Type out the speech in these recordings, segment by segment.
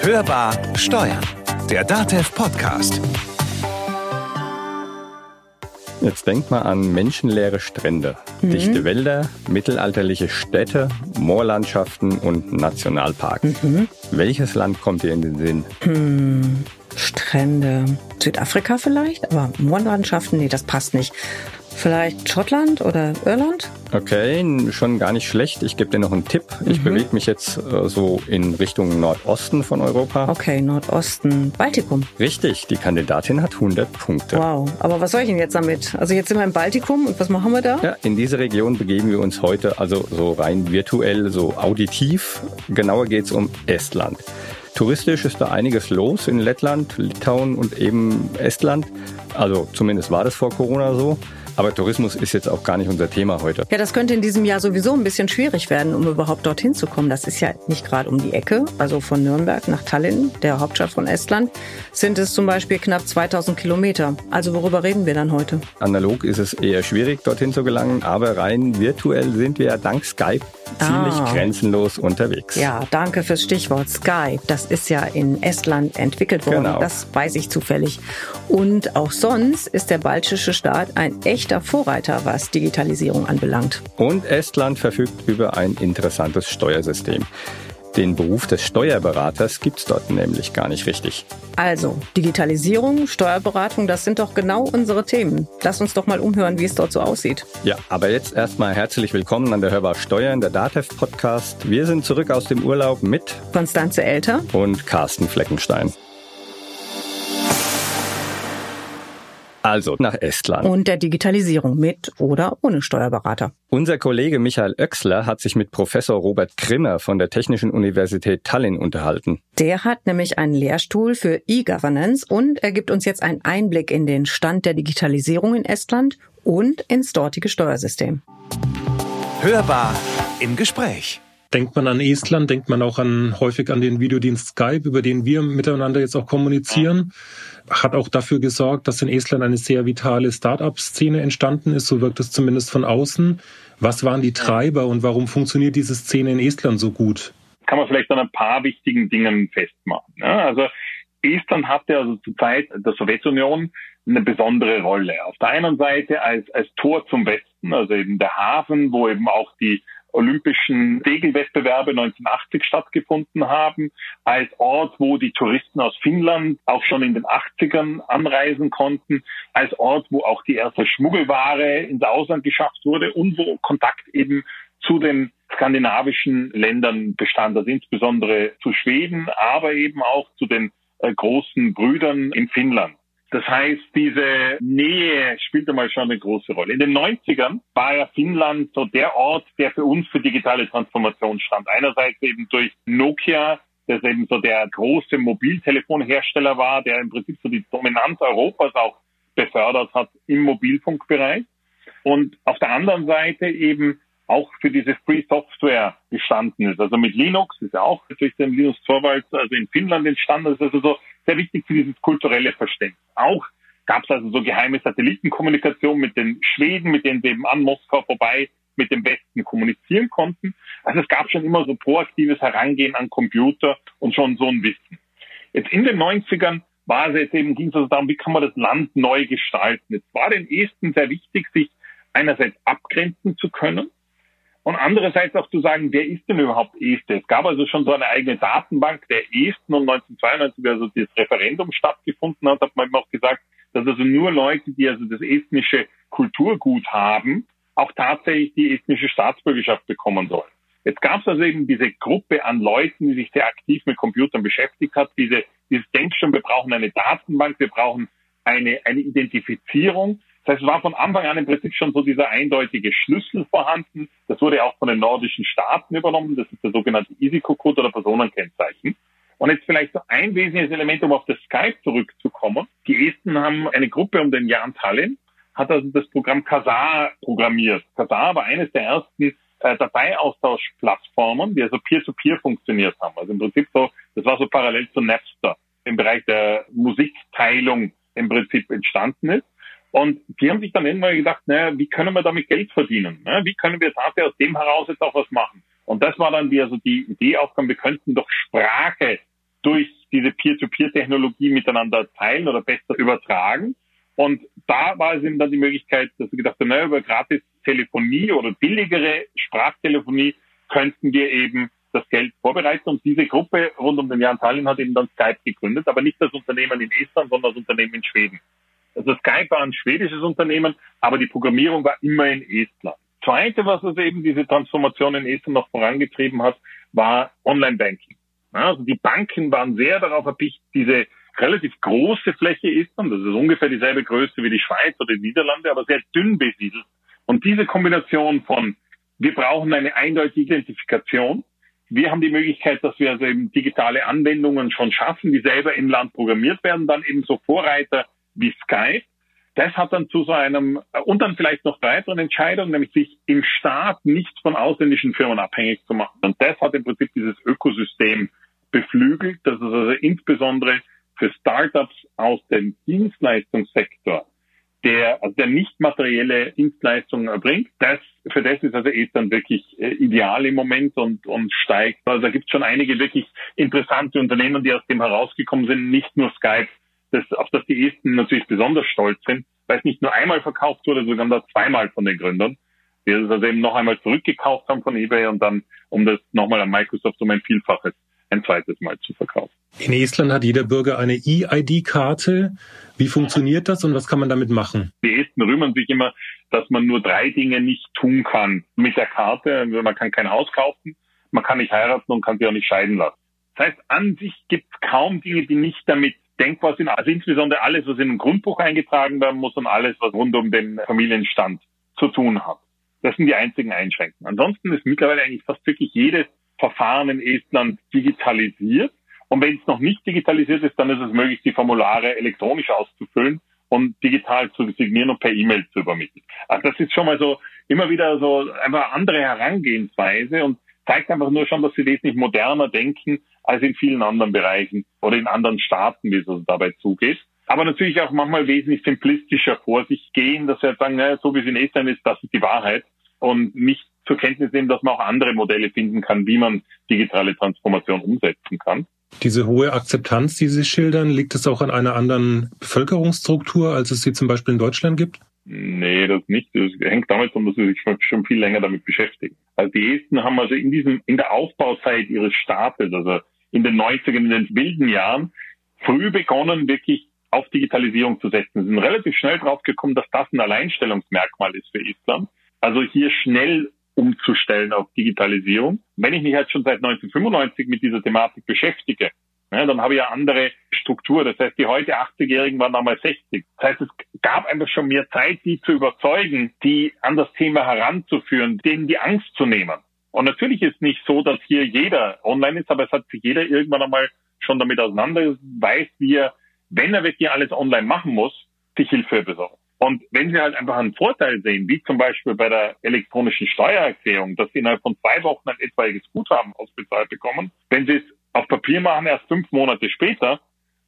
Hörbar Steuern, der DATEV Podcast. Jetzt denkt mal an menschenleere Strände, mhm. dichte Wälder, mittelalterliche Städte, Moorlandschaften und Nationalparks. Mhm. Welches Land kommt dir in den Sinn? Hm, Strände. Südafrika vielleicht, aber Moorlandschaften, nee, das passt nicht. Vielleicht Schottland oder Irland? Okay, schon gar nicht schlecht. Ich gebe dir noch einen Tipp. Ich mhm. bewege mich jetzt äh, so in Richtung Nordosten von Europa. Okay, Nordosten. Baltikum. Richtig, die Kandidatin hat 100 Punkte. Wow, aber was soll ich denn jetzt damit? Also jetzt sind wir im Baltikum und was machen wir da? Ja, in diese Region begeben wir uns heute also so rein virtuell, so auditiv. Genauer geht es um Estland. Touristisch ist da einiges los in Lettland, Litauen und eben Estland. Also zumindest war das vor Corona so. Aber Tourismus ist jetzt auch gar nicht unser Thema heute. Ja, das könnte in diesem Jahr sowieso ein bisschen schwierig werden, um überhaupt dorthin zu kommen. Das ist ja nicht gerade um die Ecke. Also von Nürnberg nach Tallinn, der Hauptstadt von Estland, sind es zum Beispiel knapp 2000 Kilometer. Also worüber reden wir dann heute? Analog ist es eher schwierig, dorthin zu gelangen, aber rein virtuell sind wir dank Skype ziemlich ah. grenzenlos unterwegs. Ja, danke fürs Stichwort Skype. Das ist ja in Estland entwickelt worden. Genau. Das weiß ich zufällig. Und auch sonst ist der baltische Staat ein echter Vorreiter, was Digitalisierung anbelangt. Und Estland verfügt über ein interessantes Steuersystem. Den Beruf des Steuerberaters gibt es dort nämlich gar nicht richtig. Also, Digitalisierung, Steuerberatung, das sind doch genau unsere Themen. Lass uns doch mal umhören, wie es dort so aussieht. Ja, aber jetzt erstmal herzlich willkommen an der Hörbar Steuern, der DATEV Podcast. Wir sind zurück aus dem Urlaub mit Konstanze Elter und Carsten Fleckenstein. Also nach Estland. Und der Digitalisierung mit oder ohne Steuerberater. Unser Kollege Michael Oechsler hat sich mit Professor Robert Grimmer von der Technischen Universität Tallinn unterhalten. Der hat nämlich einen Lehrstuhl für E-Governance und er gibt uns jetzt einen Einblick in den Stand der Digitalisierung in Estland und ins dortige Steuersystem. Hörbar im Gespräch. Denkt man an Estland, denkt man auch an häufig an den Videodienst Skype, über den wir miteinander jetzt auch kommunizieren. Hat auch dafür gesorgt, dass in Estland eine sehr vitale Start-up-Szene entstanden ist. So wirkt es zumindest von außen. Was waren die Treiber und warum funktioniert diese Szene in Estland so gut? Kann man vielleicht an ein paar wichtigen Dingen festmachen. Also Estland hatte also zur Zeit der Sowjetunion eine besondere Rolle. Auf der einen Seite als, als Tor zum Westen, also eben der Hafen, wo eben auch die Olympischen Segelwettbewerbe 1980 stattgefunden haben, als Ort, wo die Touristen aus Finnland auch schon in den 80ern anreisen konnten, als Ort, wo auch die erste Schmuggelware ins Ausland geschafft wurde und wo Kontakt eben zu den skandinavischen Ländern bestand, also insbesondere zu Schweden, aber eben auch zu den äh, großen Brüdern in Finnland. Das heißt, diese Nähe spielt einmal schon eine große Rolle. In den 90ern war ja Finnland so der Ort, der für uns für digitale Transformation stand. Einerseits eben durch Nokia, das eben so der große Mobiltelefonhersteller war, der im Prinzip so die Dominanz Europas auch befördert hat im Mobilfunkbereich. Und auf der anderen Seite eben auch für diese Free Software gestanden ist. Also mit Linux ist ja auch durch den Linus Torvalds, also in Finnland entstanden. Ist also so sehr wichtig für dieses kulturelle Verständnis. Auch gab es also so geheime Satellitenkommunikation mit den Schweden, mit denen sie eben an Moskau vorbei mit dem Westen kommunizieren konnten. Also es gab schon immer so proaktives Herangehen an Computer und schon so ein Wissen. Jetzt in den 90ern war es jetzt eben, ging es also darum, wie kann man das Land neu gestalten. Es war den Esten sehr wichtig, sich einerseits abgrenzen zu können, und andererseits auch zu sagen, wer ist denn überhaupt Este? Es gab also schon so eine eigene Datenbank der Esten und 1992, also das Referendum stattgefunden hat, hat man eben auch gesagt, dass also nur Leute, die also das estnische Kulturgut haben, auch tatsächlich die estnische Staatsbürgerschaft bekommen sollen. Jetzt gab es also eben diese Gruppe an Leuten, die sich sehr aktiv mit Computern beschäftigt hat, diese, dieses Denkstuhl, wir brauchen eine Datenbank, wir brauchen eine, eine Identifizierung. Das heißt, es war von Anfang an im Prinzip schon so dieser eindeutige Schlüssel vorhanden. Das wurde auch von den nordischen Staaten übernommen. Das ist der sogenannte ISICO-Code oder Personenkennzeichen. Und jetzt vielleicht so ein wesentliches Element, um auf das Skype zurückzukommen. Die Esten haben eine Gruppe um den Jan Tallinn, hat also das Programm Kazar programmiert. Kazar war eines der ersten äh, Dateiaustauschplattformen, die also peer-to-peer -peer funktioniert haben. Also im Prinzip so, das war so parallel zu Napster im Bereich der Musikteilung im Prinzip entstanden ist. Und die haben sich dann irgendwann gedacht, naja, wie können wir damit Geld verdienen? Ne? Wie können wir dafür aus dem heraus jetzt auch was machen? Und das war dann die, also die Idee aufkam, wir könnten doch Sprache durch diese Peer-to-Peer-Technologie miteinander teilen oder besser übertragen. Und da war es eben dann die Möglichkeit, dass wir gedacht haben, naja, über gratis Telefonie oder billigere Sprachtelefonie könnten wir eben das Geld vorbereiten. Und diese Gruppe rund um den Jan Tallinn hat eben dann Skype gegründet, aber nicht das Unternehmen in Estland, sondern das Unternehmen in Schweden. Also Skype war ein schwedisches Unternehmen, aber die Programmierung war immer in Estland. Zweite, was also eben diese Transformation in Estland noch vorangetrieben hat, war Online-Banking. Also die Banken waren sehr darauf erpicht, diese relativ große Fläche Estland, das ist ungefähr dieselbe Größe wie die Schweiz oder die Niederlande, aber sehr dünn besiedelt. Und diese Kombination von, wir brauchen eine eindeutige Identifikation, wir haben die Möglichkeit, dass wir also eben digitale Anwendungen schon schaffen, die selber im Land programmiert werden, dann eben so Vorreiter wie Skype. Das hat dann zu so einem, und dann vielleicht noch weiteren Entscheidungen, nämlich sich im Staat nicht von ausländischen Firmen abhängig zu machen. Und das hat im Prinzip dieses Ökosystem beflügelt, dass es also insbesondere für Startups aus dem Dienstleistungssektor der, also der nicht materielle Dienstleistungen erbringt. Das, für das ist also Estland wirklich äh, ideal im Moment und, und steigt. Also da gibt es schon einige wirklich interessante Unternehmen, die aus dem herausgekommen sind, nicht nur Skype, das, auf das die Esten natürlich besonders stolz sind, weil es nicht nur einmal verkauft wurde, sondern zweimal von den Gründern, die es also eben noch einmal zurückgekauft haben von eBay und dann, um das nochmal an Microsoft um ein Vielfaches ein zweites Mal zu verkaufen. In Estland hat jeder Bürger eine E-ID-Karte. Wie funktioniert das und was kann man damit machen? Die Esten rühmen sich immer, dass man nur drei Dinge nicht tun kann mit der Karte. Also man kann kein Haus kaufen, man kann nicht heiraten und kann sich auch nicht scheiden lassen. Das heißt, an sich gibt es kaum Dinge, die nicht damit denkbar sind. Also insbesondere alles, was in ein Grundbuch eingetragen werden muss und alles, was rund um den Familienstand zu tun hat. Das sind die einzigen Einschränkungen. Ansonsten ist mittlerweile eigentlich fast wirklich jedes Verfahren in Estland digitalisiert. Und wenn es noch nicht digitalisiert ist, dann ist es möglich, die Formulare elektronisch auszufüllen und digital zu signieren und per E-Mail zu übermitteln. Also das ist schon mal so immer wieder so einfach andere Herangehensweise und zeigt einfach nur schon, dass sie wesentlich moderner denken als in vielen anderen Bereichen oder in anderen Staaten, wie es dabei zugeht. Aber natürlich auch manchmal wesentlich simplistischer vor sich gehen, dass sie halt sagen, naja, so wie es in Estland ist, das ist die Wahrheit und nicht zur Kenntnis nehmen, dass man auch andere Modelle finden kann, wie man digitale Transformation umsetzen kann. Diese hohe Akzeptanz, die Sie schildern, liegt es auch an einer anderen Bevölkerungsstruktur, als es sie zum Beispiel in Deutschland gibt? Nee, das nicht. Das hängt damit zusammen, dass sie sich schon viel länger damit beschäftigen. Also die Esten haben also in diesem, in der Aufbauzeit ihres Staates, also in den 90ern, in den wilden Jahren, früh begonnen, wirklich auf Digitalisierung zu setzen. Sie sind relativ schnell drauf gekommen, dass das ein Alleinstellungsmerkmal ist für Estland. Also hier schnell umzustellen auf Digitalisierung. Wenn ich mich jetzt schon seit 1995 mit dieser Thematik beschäftige, ja, dann habe ich ja andere Struktur. Das heißt, die heute 80-Jährigen waren damals 60. Das heißt, es gab einfach schon mehr Zeit, die zu überzeugen, die an das Thema heranzuführen, denen die Angst zu nehmen. Und natürlich ist nicht so, dass hier jeder online ist, aber es hat sich jeder irgendwann einmal schon damit auseinander, weiß, wie er, wenn er wirklich alles online machen muss, sich Hilfe besorgt. Und wenn Sie halt einfach einen Vorteil sehen, wie zum Beispiel bei der elektronischen Steuererklärung, dass Sie innerhalb von zwei Wochen ein etwaiges Guthaben ausbezahlt bekommen, wenn Sie es auf Papier machen, erst fünf Monate später,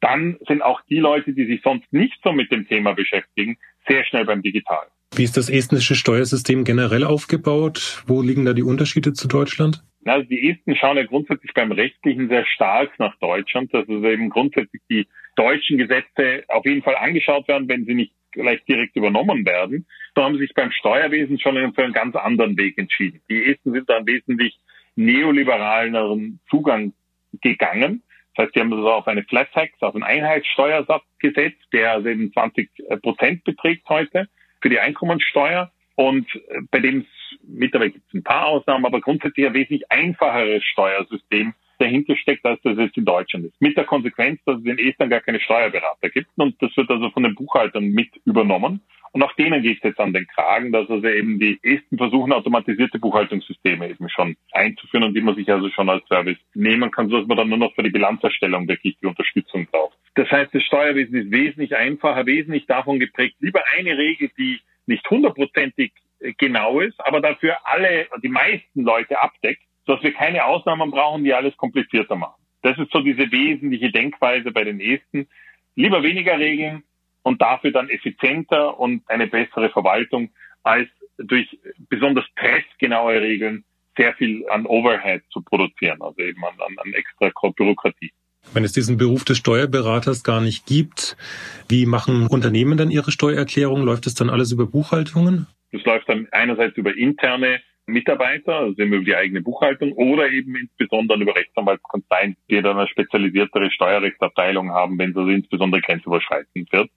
dann sind auch die Leute, die sich sonst nicht so mit dem Thema beschäftigen, sehr schnell beim Digital. Wie ist das estnische Steuersystem generell aufgebaut? Wo liegen da die Unterschiede zu Deutschland? Also die Esten schauen ja grundsätzlich beim Rechtlichen sehr stark nach Deutschland, dass also eben grundsätzlich die deutschen Gesetze auf jeden Fall angeschaut werden, wenn sie nicht gleich direkt übernommen werden. So haben sie sich beim Steuerwesen schon für einen ganz anderen Weg entschieden. Die Esten sind da einen wesentlich neoliberaleren Zugang gegangen. Das heißt, sie haben also auf eine Flat Tax, auf einen Einheitssteuersatz gesetzt, der eben 20 Prozent beträgt heute für die Einkommensteuer. Und bei dem es mittlerweile gibt es ein paar Ausnahmen, aber grundsätzlich ein wesentlich einfacheres Steuersystem dahinter steckt, als das jetzt in Deutschland ist. Mit der Konsequenz, dass es in Estland gar keine Steuerberater gibt und das wird also von den Buchhaltern mit übernommen. Und auch denen geht es jetzt an den Kragen, dass also eben die Esten versuchen, automatisierte Buchhaltungssysteme eben schon einzuführen und die man sich also schon als Service nehmen kann, sodass man dann nur noch für die Bilanzerstellung wirklich die Unterstützung braucht. Das heißt, das Steuerwesen ist wesentlich einfacher, wesentlich davon geprägt, lieber eine Regel, die nicht hundertprozentig genau ist, aber dafür alle, die meisten Leute abdeckt, dass wir keine Ausnahmen brauchen, die alles komplizierter machen. Das ist so diese wesentliche Denkweise bei den Esten. Lieber weniger Regeln und dafür dann effizienter und eine bessere Verwaltung als durch besonders pressgenaue Regeln sehr viel an Overhead zu produzieren, also eben an, an, an extra Bürokratie. Wenn es diesen Beruf des Steuerberaters gar nicht gibt, wie machen Unternehmen dann ihre Steuererklärung? Läuft das dann alles über Buchhaltungen? Das läuft dann einerseits über interne Mitarbeiter, also über die eigene Buchhaltung oder eben insbesondere über Rechtsanwaltskanzleien, die dann eine spezialisiertere Steuerrechtsabteilung haben, wenn es also insbesondere grenzüberschreitend wird.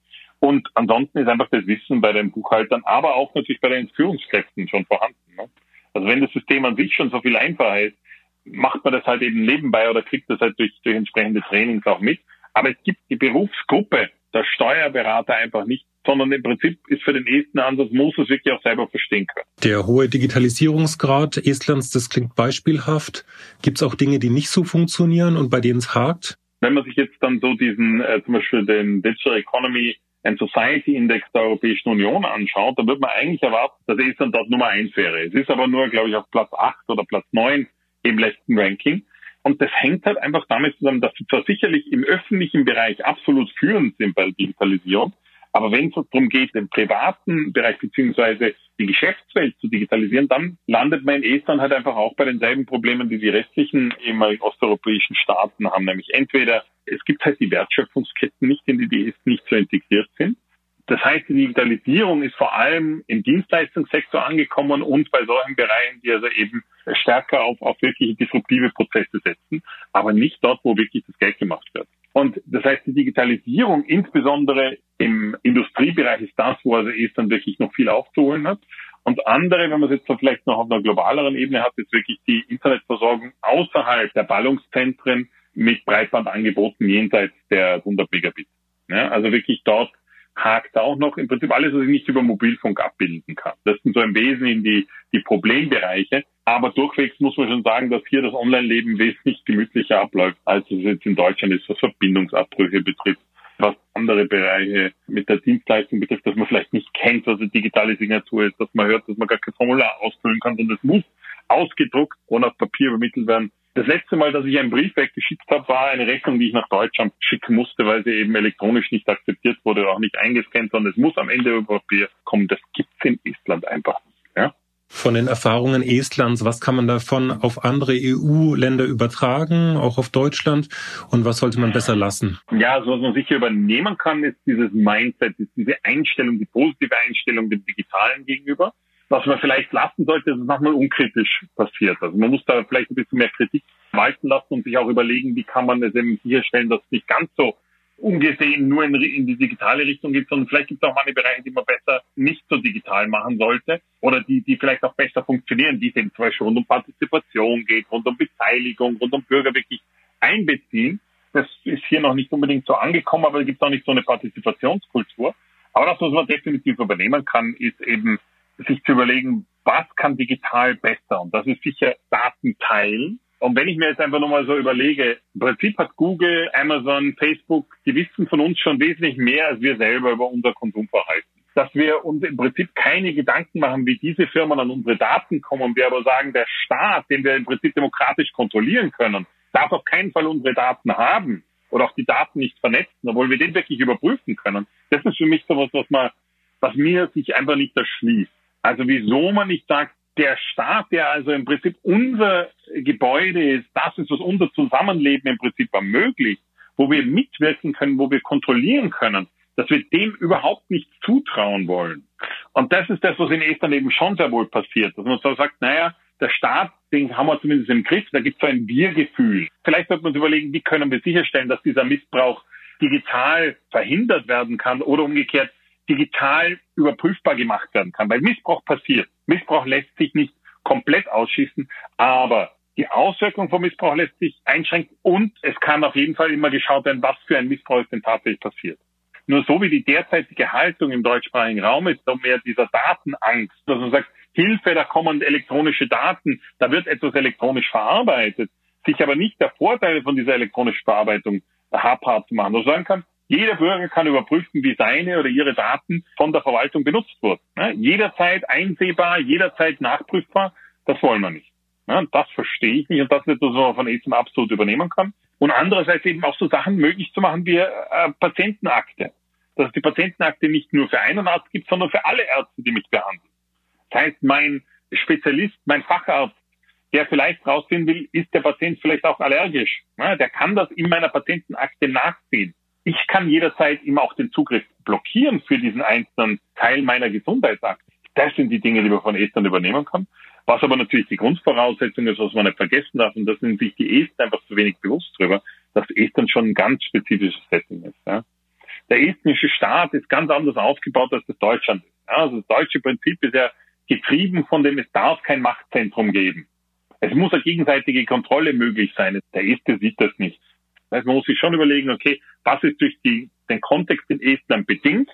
Und ansonsten ist einfach das Wissen bei den Buchhaltern, aber auch natürlich bei den Führungskräften schon vorhanden. Ne? Also wenn das System an sich schon so viel einfacher ist, macht man das halt eben nebenbei oder kriegt das halt durch, durch entsprechende Trainings auch mit. Aber es gibt die Berufsgruppe der Steuerberater einfach nicht, sondern im Prinzip ist für den ersten Ansatz, muss es wirklich auch selber verstehen können. Der hohe Digitalisierungsgrad Estlands, das klingt beispielhaft. Gibt es auch Dinge, die nicht so funktionieren und bei denen es hakt? Wenn man sich jetzt dann so diesen, äh, zum Beispiel den Digital Economy and Society Index der Europäischen Union anschaut, dann wird man eigentlich erwarten, dass Estland dort Nummer eins wäre. Es ist aber nur, glaube ich, auf Platz acht oder Platz neun im letzten Ranking. Und das hängt halt einfach damit zusammen, dass sie zwar sicherlich im öffentlichen Bereich absolut führend sind bei der Digitalisierung, aber wenn es darum geht, den privaten Bereich beziehungsweise die Geschäftswelt zu digitalisieren, dann landet man in Estland halt einfach auch bei denselben Problemen, die die restlichen ehemaligen osteuropäischen Staaten haben. Nämlich entweder es gibt halt die Wertschöpfungsketten nicht, in die die nicht so integriert sind. Das heißt, die Digitalisierung ist vor allem im Dienstleistungssektor angekommen und bei solchen Bereichen, die also eben stärker auf, auf wirkliche disruptive Prozesse setzen, aber nicht dort, wo wirklich das Geld gemacht wird. Und das heißt, die Digitalisierung, insbesondere im Industriebereich, ist das, wo also Estland wirklich noch viel aufzuholen hat. Und andere, wenn man es jetzt so vielleicht noch auf einer globaleren Ebene hat, ist wirklich die Internetversorgung außerhalb der Ballungszentren mit Breitbandangeboten jenseits der 100 Megabit. Ja, also wirklich dort hakt auch noch im Prinzip alles, was ich nicht über Mobilfunk abbilden kann. Das sind so im Wesentlichen die, die Problembereiche. Aber durchwegs muss man schon sagen, dass hier das Online-Leben wesentlich gemütlicher abläuft, als es jetzt in Deutschland ist, was Verbindungsabbrüche betrifft, was andere Bereiche mit der Dienstleistung betrifft, dass man vielleicht nicht kennt, was eine digitale Signatur ist, dass man hört, dass man gar kein Formular ausfüllen kann, sondern es muss ausgedruckt und auf Papier übermittelt werden. Das letzte Mal, dass ich einen Brief weggeschickt habe, war eine Rechnung, die ich nach Deutschland schicken musste, weil sie eben elektronisch nicht akzeptiert wurde, auch nicht eingescannt, sondern es muss am Ende über Papier kommen. Das gibt's in Estland einfach nicht. Ja? Von den Erfahrungen Estlands, was kann man davon auf andere EU-Länder übertragen, auch auf Deutschland? Und was sollte man besser lassen? Ja, also was man sicher übernehmen kann, ist dieses Mindset, ist diese Einstellung, die positive Einstellung dem Digitalen gegenüber was man vielleicht dass es manchmal unkritisch passiert. Also man muss da vielleicht ein bisschen mehr Kritik walten lassen und sich auch überlegen, wie kann man es eben sicherstellen, dass es nicht ganz so ungesehen nur in, in die digitale Richtung geht, sondern vielleicht gibt es auch manche Bereiche, die man besser nicht so digital machen sollte oder die, die vielleicht auch besser funktionieren, die eben zum Beispiel rund um Partizipation geht, rund um Beteiligung, rund um Bürger wirklich einbeziehen. Das ist hier noch nicht unbedingt so angekommen, aber es gibt auch nicht so eine Partizipationskultur. Aber das, was man definitiv übernehmen kann, ist eben sich zu überlegen, was kann digital besser? Und das ist sicher Daten teilen. Und wenn ich mir jetzt einfach nochmal so überlege, im Prinzip hat Google, Amazon, Facebook, die wissen von uns schon wesentlich mehr als wir selber über unser Konsumverhalten. Dass wir uns im Prinzip keine Gedanken machen, wie diese Firmen an unsere Daten kommen, wir aber sagen, der Staat, den wir im Prinzip demokratisch kontrollieren können, darf auf keinen Fall unsere Daten haben oder auch die Daten nicht vernetzen, obwohl wir den wirklich überprüfen können. Das ist für mich sowas, was man, was mir sich einfach nicht erschließt. Also wieso man nicht sagt, der Staat, der also im Prinzip unser Gebäude ist, das ist, was unser Zusammenleben im Prinzip ermöglicht, wo wir mitwirken können, wo wir kontrollieren können, dass wir dem überhaupt nicht zutrauen wollen. Und das ist das, was in Estland eben schon sehr wohl passiert, dass man so sagt, naja, der Staat, den haben wir zumindest im Griff, da gibt es so ein Wir-Gefühl. Vielleicht sollte man uns überlegen, wie können wir sicherstellen, dass dieser Missbrauch digital verhindert werden kann oder umgekehrt, digital überprüfbar gemacht werden kann. Weil Missbrauch passiert. Missbrauch lässt sich nicht komplett ausschließen, aber die Auswirkung von Missbrauch lässt sich einschränken und es kann auf jeden Fall immer geschaut werden, was für ein Missbrauch ist denn tatsächlich passiert. Nur so wie die derzeitige Haltung im deutschsprachigen Raum ist, so mehr dieser Datenangst, dass man sagt, Hilfe, da kommen elektronische Daten, da wird etwas elektronisch verarbeitet, sich aber nicht der Vorteile von dieser elektronischen Verarbeitung habhaft zu machen. Also sagen kann, jeder Bürger kann überprüfen, wie seine oder ihre Daten von der Verwaltung benutzt wurden. Jederzeit einsehbar, jederzeit nachprüfbar, das wollen wir nicht. Das verstehe ich nicht und das ist etwas, was man von ESM absolut übernehmen kann. Und andererseits eben auch so Sachen möglich zu machen wie äh, Patientenakte. Dass es die Patientenakte nicht nur für einen Arzt gibt, sondern für alle Ärzte, die mich behandeln. Das heißt, mein Spezialist, mein Facharzt der vielleicht rausfinden will, ist der Patient vielleicht auch allergisch. Ja, der kann das in meiner Patientenakte nachsehen. Ich kann jederzeit ihm auch den Zugriff blockieren für diesen einzelnen Teil meiner Gesundheitsakte. Das sind die Dinge, die man von Estern übernehmen kann. Was aber natürlich die Grundvoraussetzung ist, was man nicht vergessen darf, und da sind sich die Esten einfach zu wenig bewusst drüber, dass Estern schon ein ganz spezifisches Setting ist. Ja. Der estnische Staat ist ganz anders aufgebaut, als das Deutschland. Ja, also das deutsche Prinzip ist ja getrieben von dem, es darf kein Machtzentrum geben. Es muss eine gegenseitige Kontrolle möglich sein. Der Este sieht das nicht. Heißt, man muss sich schon überlegen, okay, was ist durch die, den Kontext in Estland bedingt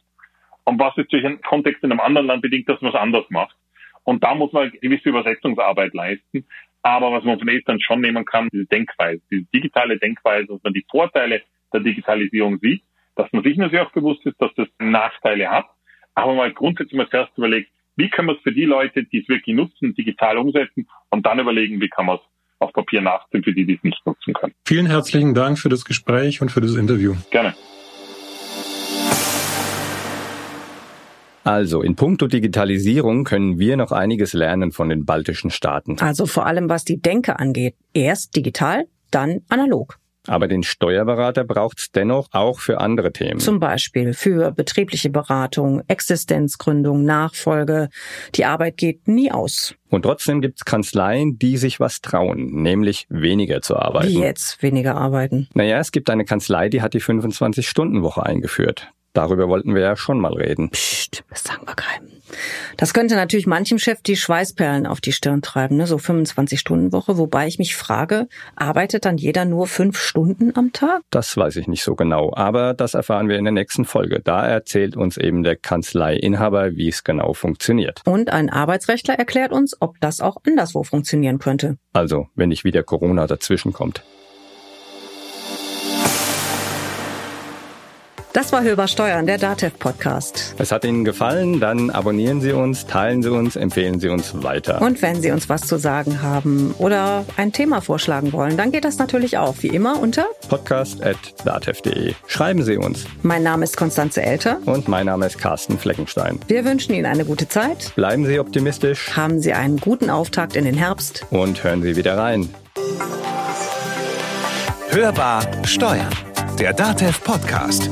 und was ist durch einen Kontext in einem anderen Land bedingt, dass man es anders macht. Und da muss man gewisse Übersetzungsarbeit leisten. Aber was man von Estland schon nehmen kann, diese Denkweise, diese digitale Denkweise, dass man die Vorteile der Digitalisierung sieht, dass man sich natürlich auch bewusst ist, dass das Nachteile hat, aber mal grundsätzlich mal zuerst überlegt, wie können wir es für die Leute, die es wirklich nutzen, digital umsetzen und dann überlegen, wie kann man es auf Papier nachziehen für die, die es nicht nutzen können. Vielen herzlichen Dank für das Gespräch und für das Interview. Gerne. Also, in puncto Digitalisierung können wir noch einiges lernen von den baltischen Staaten. Also vor allem was die Denke angeht. Erst digital, dann analog. Aber den Steuerberater braucht es dennoch auch für andere Themen. Zum Beispiel für betriebliche Beratung, Existenzgründung, Nachfolge. Die Arbeit geht nie aus. Und trotzdem gibt es Kanzleien, die sich was trauen, nämlich weniger zu arbeiten. Wie jetzt weniger arbeiten? Naja, es gibt eine Kanzlei, die hat die 25-Stunden-Woche eingeführt. Darüber wollten wir ja schon mal reden. Psst, das sagen wir keinem. Das könnte natürlich manchem Chef die Schweißperlen auf die Stirn treiben, ne? so 25-Stunden-Woche, wobei ich mich frage, arbeitet dann jeder nur fünf Stunden am Tag? Das weiß ich nicht so genau, aber das erfahren wir in der nächsten Folge. Da erzählt uns eben der Kanzleiinhaber, wie es genau funktioniert. Und ein Arbeitsrechtler erklärt uns, ob das auch anderswo funktionieren könnte. Also, wenn nicht wieder Corona dazwischen Das war Hörbar Steuern, der DATEV Podcast. Es hat Ihnen gefallen, dann abonnieren Sie uns, teilen Sie uns, empfehlen Sie uns weiter. Und wenn Sie uns was zu sagen haben oder ein Thema vorschlagen wollen, dann geht das natürlich auch, wie immer, unter podcast.datev.de. Schreiben Sie uns. Mein Name ist Konstanze Elter. Und mein Name ist Carsten Fleckenstein. Wir wünschen Ihnen eine gute Zeit. Bleiben Sie optimistisch. Haben Sie einen guten Auftakt in den Herbst. Und hören Sie wieder rein. Hörbar Steuern. Der Datev Podcast.